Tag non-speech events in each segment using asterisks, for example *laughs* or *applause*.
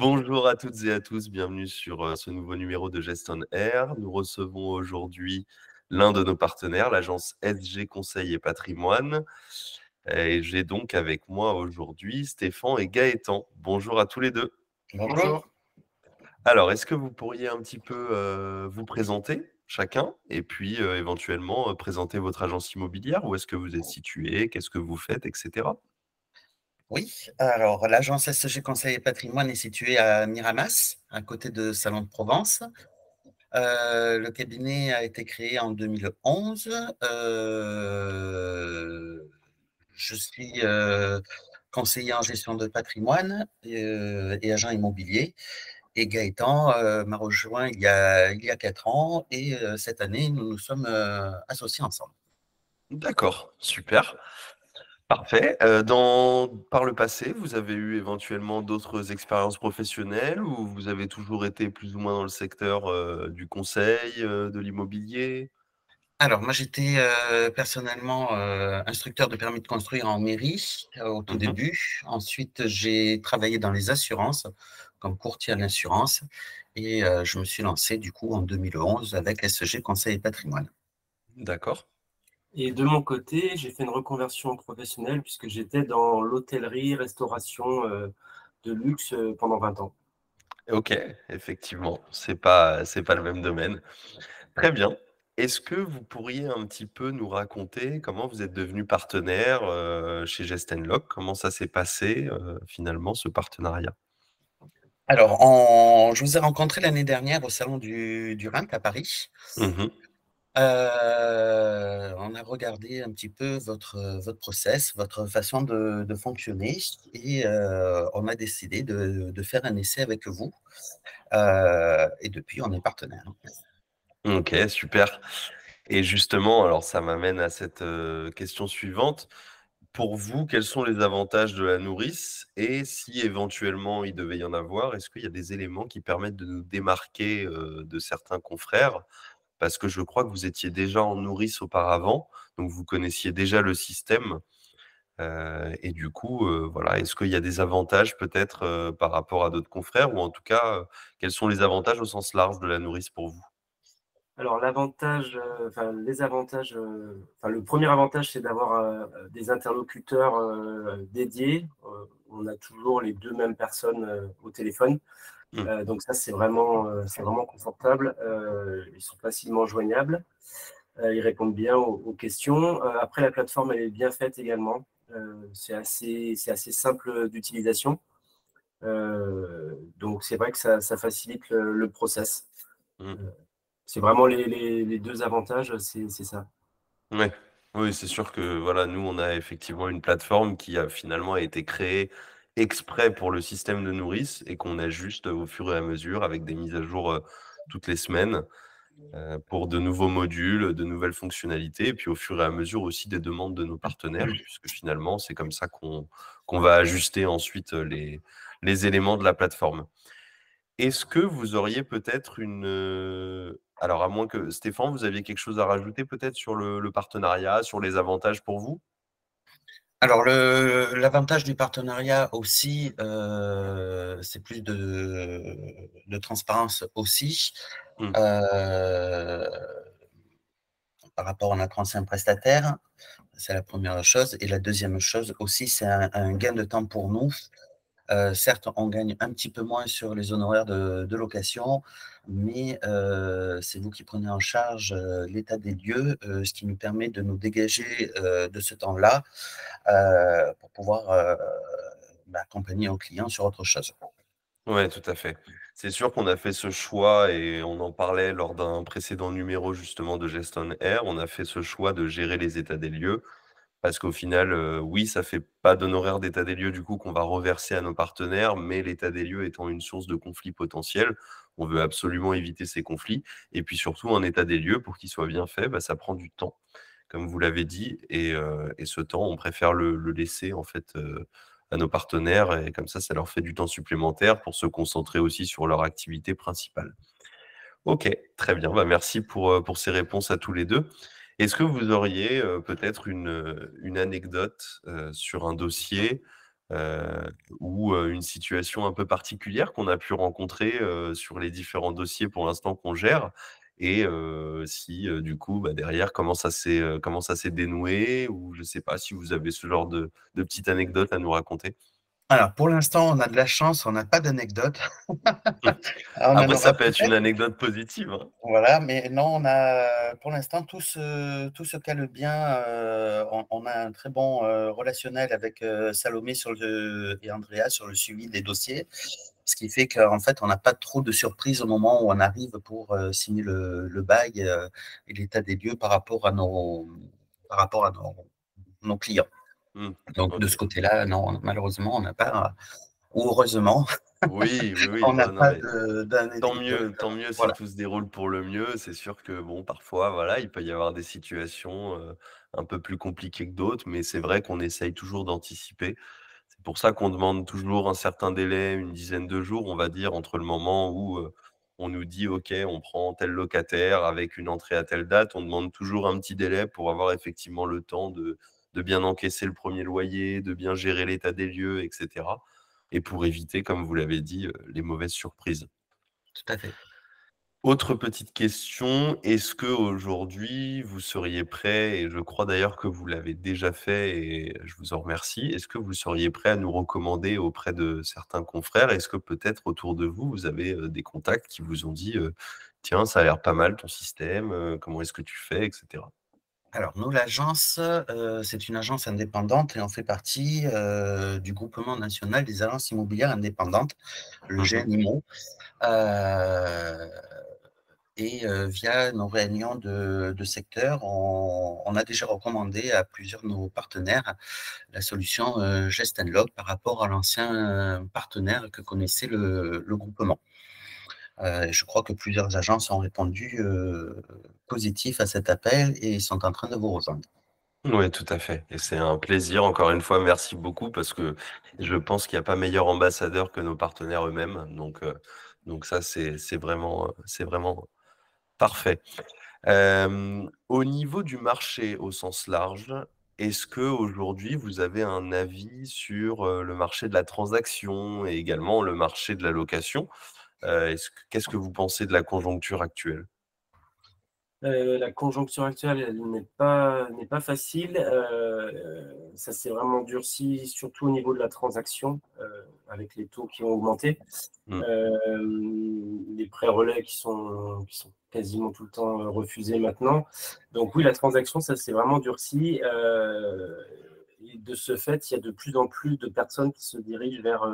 Bonjour à toutes et à tous, bienvenue sur euh, ce nouveau numéro de Geston Air. Nous recevons aujourd'hui l'un de nos partenaires, l'agence SG Conseil et Patrimoine. Et j'ai donc avec moi aujourd'hui Stéphane et Gaëtan. Bonjour à tous les deux. Bonjour. Alors, est-ce que vous pourriez un petit peu euh, vous présenter chacun et puis euh, éventuellement présenter votre agence immobilière? Où est-ce que vous êtes situé? Qu'est-ce que vous faites, etc. Oui, alors l'agence SG Conseil et Patrimoine est située à Miramas, à côté de Salon de Provence. Euh, le cabinet a été créé en 2011. Euh, je suis euh, conseiller en gestion de patrimoine et, agent immobilier. Et Gaëtan m'a rejoint il y, a, il y a quatre ans et cette année, nous nous sommes associés ensemble. D'accord, super. Parfait. dans par le passé, vous avez eu éventuellement d'autres expériences professionnelles ou vous avez toujours été plus ou moins dans le secteur, du conseil, de l'immobilier? Alors moi, j'étais, personnellement, instructeur de permis de construire en mairie, au tout mmh début. Ensuite, j'ai travaillé dans les assurances, comme courtier en assurance et je me suis lancé du coup en 2011 avec SG Conseil et Patrimoine. D'accord. Et de mon côté, j'ai fait une reconversion professionnelle puisque j'étais dans l'hôtellerie, restauration euh, de luxe euh, pendant 20 ans. Ok, effectivement, c'est pas c'est pas le même domaine. Très bien. Est-ce que vous pourriez un petit peu nous raconter comment vous êtes devenu partenaire euh, chez Gestenlock? Comment ça s'est passé finalement ce partenariat? Alors, je vous ai rencontré l'année dernière au salon du, du à Paris. Mmh euh, on a regardé un petit peu votre, votre process, votre façon de, fonctionner et euh, on a décidé de, faire un essai avec vous. Euh, et depuis, on est partenaire. Ok, super. Et justement, alors ça m'amène à cette question suivante. Pour vous, quels sont les avantages de la nourrice et si éventuellement il devait y en avoir, est-ce qu'il y a des éléments qui permettent de nous démarquer de certains confrères parce que je crois que vous étiez déjà en nourrice auparavant, donc vous connaissiez déjà le système. Euh, et du coup, euh, voilà, est-ce qu'il y a des avantages peut-être euh, par rapport à d'autres confrères, ou en tout cas, quels sont les avantages au sens large de la nourrice pour vous? Alors l'avantage, enfin les avantages, enfin le premier avantage, c'est d'avoir des interlocuteurs dédiés. on a toujours les deux mêmes personnes au téléphone. Mmh. Euh, donc ça, c'est vraiment, euh, c'est vraiment confortable. Euh, ils sont facilement joignables. ils répondent bien aux, questions. après, la plateforme, elle est bien faite également. c'est assez, assez simple d'utilisation. donc c'est vrai que ça, facilite le, process. Mmh. c'est vraiment les, les, deux avantages, c'est, ça. Ouais. Oui, c'est sûr que voilà, nous, on a effectivement une plateforme qui a finalement été créée exprès pour le système de nourrice et qu'on ajuste au fur et à mesure avec des mises à jour toutes les semaines pour de nouveaux modules, de nouvelles fonctionnalités, et puis au fur et à mesure aussi des demandes de nos partenaires, puisque finalement, c'est comme ça qu'on va ajuster ensuite les, les éléments de la plateforme. Est-ce que vous auriez peut-être une... Alors, à moins que Stéphane, vous aviez quelque chose à rajouter peut-être sur le partenariat, sur les avantages pour vous? Alors, l'avantage du partenariat aussi, euh, c'est plus de, transparence aussi. Mmh. Euh, par rapport à notre ancien prestataire, c'est la première chose. Et la deuxième chose aussi, c'est un, gain de temps pour nous euh, certes, on gagne un petit peu moins sur les honoraires de, location, mais euh, c'est vous qui prenez en charge euh, l'état des lieux, ce qui nous permet de nous dégager de ce temps-là pour pouvoir bah, accompagner nos clients sur autre chose. Oui, tout à fait. C'est sûr qu'on a fait ce choix et on en parlait lors d'un précédent numéro justement de Geston Air. On a fait ce choix de gérer les états des lieux parce qu'au final, oui, ça fait pas d'honoraires d'état des lieux du coup qu'on va reverser à nos partenaires, mais l'état des lieux étant une source de conflits potentiels, on veut absolument éviter ces conflits. Et puis surtout, un état des lieux, pour qu'il soit bien fait, bah, ça prend du temps, comme vous l'avez dit. Et, ce temps, on préfère le, laisser en fait à nos partenaires. Et comme ça, ça leur fait du temps supplémentaire pour se concentrer aussi sur leur activité principale. Ok, très bien. Bah, merci pour, pour ces réponses à tous les deux. Est-ce que vous auriez peut-être une, anecdote sur un dossier ou une situation un peu particulière qu'on a pu rencontrer sur les différents dossiers pour l'instant qu'on gère? Et si du coup bah, derrière comment ça s'est comment ça dénoué? Ou je ne sais pas si vous avez ce genre de, de petite anecdote à nous raconter. Alors, pour l'instant, on a de la chance, on n'a pas d'anecdote. *laughs* Après, ça peut être une anecdote positive. Hein. Voilà, mais non, on a, pour l'instant, tout se, tout se cale bien. Euh, on, a un très bon euh, relationnel avec euh, Salomé sur le, et Andrea sur le suivi des dossiers, ce qui fait qu'en fait, on n'a pas trop de surprises au moment où on arrive pour signer le, bail et l'état des lieux par rapport à nos, par rapport à nos clients. Mmh. Donc, de ce côté-là, non, malheureusement, on n'a pas, ou heureusement, oui, oui, *laughs* oui. on n'a pas Tant mieux, tant mieux si tout se déroule pour le mieux. C'est sûr que, bon, parfois, voilà, il peut y avoir des situations un peu plus compliquées que d'autres, mais c'est vrai qu'on essaye toujours d'anticiper. C'est pour ça qu'on demande toujours un certain délai, une dizaine de jours, on va dire, entre le moment où on nous dit, OK, on prend tel locataire avec une entrée à telle date. On demande toujours un petit délai pour avoir effectivement le temps de de bien encaisser le premier loyer, de bien gérer l'état des lieux, etc. Et pour éviter, comme vous l'avez dit, les mauvaises surprises. Tout à fait. Autre petite question, est-ce que aujourd'hui vous seriez prêt, et je crois d'ailleurs que vous l'avez déjà fait et je vous en remercie, est-ce que vous seriez prêt à nous recommander auprès de certains confrères? Est-ce que peut-être autour de vous, vous avez des contacts qui vous ont dit tiens, ça a l'air pas mal ton système, comment est-ce que tu fais, etc. Alors, nous, l'agence, euh, c'est une agence indépendante et on fait partie euh, du groupement national des agences immobilières indépendantes, le mmh GNIMO. Euh, et via nos réunions de, secteur, on, a déjà recommandé à plusieurs de nos partenaires la solution Gest Log par rapport à l'ancien partenaire que connaissait le groupement. Euh, je crois que plusieurs agences ont répondu euh, positif à cet appel et sont en train de vous rejoindre. Oui, tout à fait. Et c'est un plaisir. Encore une fois, merci beaucoup parce que je pense qu'il n'y a pas meilleur ambassadeur que nos partenaires eux-mêmes. Donc, euh, donc ça, c'est vraiment, vraiment parfait. au niveau du marché au sens large, est-ce que aujourd'hui vous avez un avis sur le marché de la transaction et également le marché de la location? Qu'est-ce que vous pensez de la conjoncture actuelle? Euh, la conjoncture actuelle n'est pas, pas facile. Euh, ça s'est vraiment durci, surtout au niveau de la transaction, avec les taux qui ont augmenté. Mmh. les prêts relais qui sont, qui sont quasiment tout le temps refusés maintenant. Donc oui, la transaction, ça s'est vraiment durci. et de ce fait, il y a de plus en plus de personnes qui se dirigent vers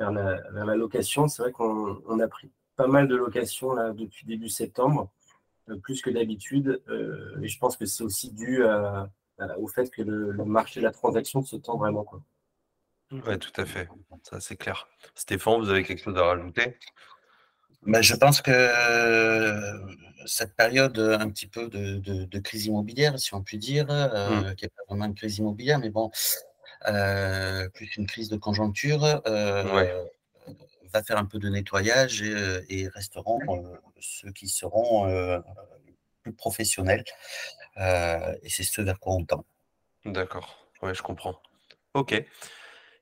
vers la, location. C'est vrai qu'on a pris pas mal de locations là, depuis début septembre, euh, plus que d'habitude. Euh, et je pense que c'est aussi dû au fait que le, marché de la transaction se tend vraiment. Oui, tout à fait. Ça, c'est clair. Stéphane, vous avez quelque chose à rajouter? Ben, je pense que euh, cette période un petit peu de, crise immobilière, si on peut dire, mmh. qui n'est pas vraiment une crise immobilière, mais bon, euh, plus une crise de conjoncture, euh, va faire un peu de nettoyage et, euh, resteront ceux qui seront plus professionnels. et c'est ce vers quoi on tend. D'accord, ouais, je comprends. Ok.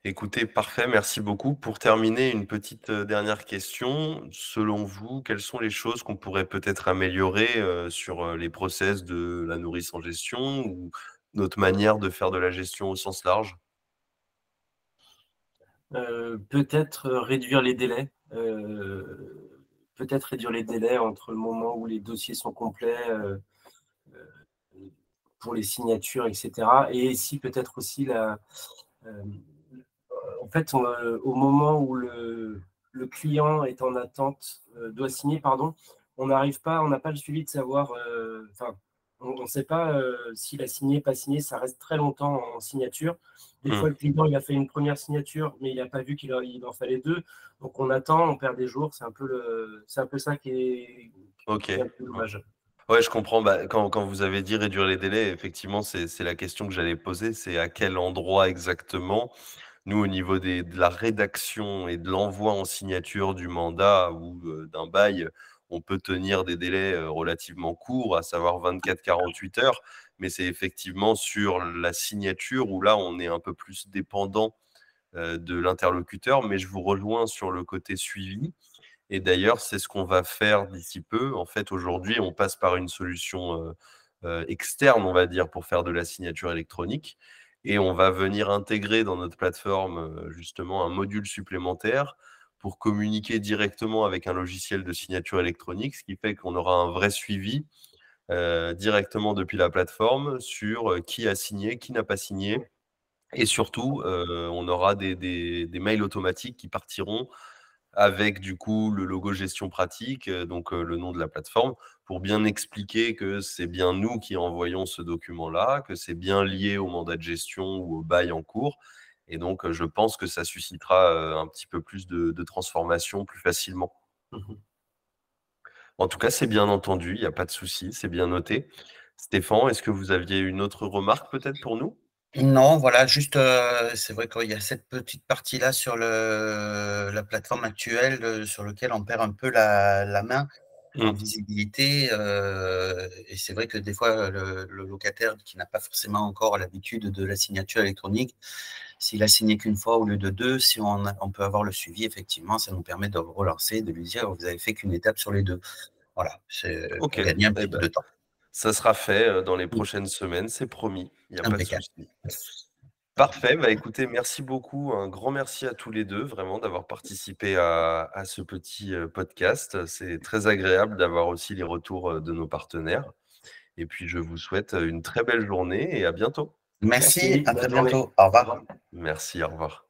Écoutez, parfait, merci beaucoup. Pour terminer, une petite dernière question. Selon vous, quelles sont les choses qu'on pourrait peut-être améliorer sur les process de la nourrice en gestion ou notre manière de faire de la gestion au sens large? euh, peut-être réduire les délais. Euh, peut-être réduire les délais entre le moment où les dossiers sont complets euh, pour les signatures, etc. Et ici, peut-être aussi la. en fait, au moment où le, le, client est en attente, doit signer, pardon, on n'arrive pas, on n'a pas le suivi de savoir. Enfin, on ne sait pas euh, s'il a signé, pas signé, ça reste très longtemps en signature. Des hmm. fois, le client il a fait une première signature, mais il n'a pas vu qu'il en fallait deux. Donc on attend, on perd des jours. C'est un peu le, c'est un peu ça qui est, un peu dommage. Ouais, je comprends. Bah, quand, vous avez dit réduire les délais, effectivement, c'est la question que j'allais poser. C'est à quel endroit exactement? Nous, au niveau des, de la rédaction et de l'envoi en signature du mandat ou euh, d'un bail, on peut tenir des délais relativement courts, à savoir 24-48 heures, mais c'est effectivement sur la signature où là, on est un peu plus dépendant de l'interlocuteur, mais je vous rejoins sur le côté suivi. Et d'ailleurs, c'est ce qu'on va faire d'ici peu. En fait, aujourd'hui, on passe par une solution externe, on va dire, pour faire de la signature électronique. Et on va venir intégrer dans notre plateforme, justement, un module supplémentaire pour communiquer directement avec un logiciel de signature électronique, ce qui fait qu'on aura un vrai suivi directement depuis la plateforme sur qui a signé, qui n'a pas signé. Et surtout, on aura des, des, mails automatiques qui partiront avec du coup le logo gestion pratique, donc le nom de la plateforme, pour bien expliquer que c'est bien nous qui envoyons ce document-là, que c'est bien lié au mandat de gestion ou au bail en cours. Et donc, je pense que ça suscitera un petit peu plus de, transformation plus facilement. Mmh en tout cas, c'est bien entendu, il n'y a pas de souci, c'est bien noté. Stéphane, est-ce que vous aviez une autre remarque peut-être pour nous? Non, voilà, juste, euh, c'est vrai qu'il y a cette petite partie-là sur le, la plateforme actuelle euh, sur lequel on perd un peu la, main en mmh. visibilité. Euh, et c'est vrai que des fois, le, locataire qui n'a pas forcément encore l'habitude de la signature électronique, s'il a signé qu'une fois au lieu de deux, si on, on, peut avoir le suivi, effectivement, ça nous permet de relancer, de lui dire, vous avez fait qu'une étape sur les deux. Voilà, c'est gagner un eh peu ben, de temps. Ça sera fait dans les prochaines semaines, c'est promis. Il n'y a pas de souci. Parfait. Bah, écoutez, merci beaucoup. Un grand merci à tous les deux, vraiment, d'avoir participé à, ce petit podcast. C'est très agréable d'avoir aussi les retours de nos partenaires. Et puis, je vous souhaite une très belle journée et à bientôt. Merci, à très bientôt. Au revoir. Merci, au revoir.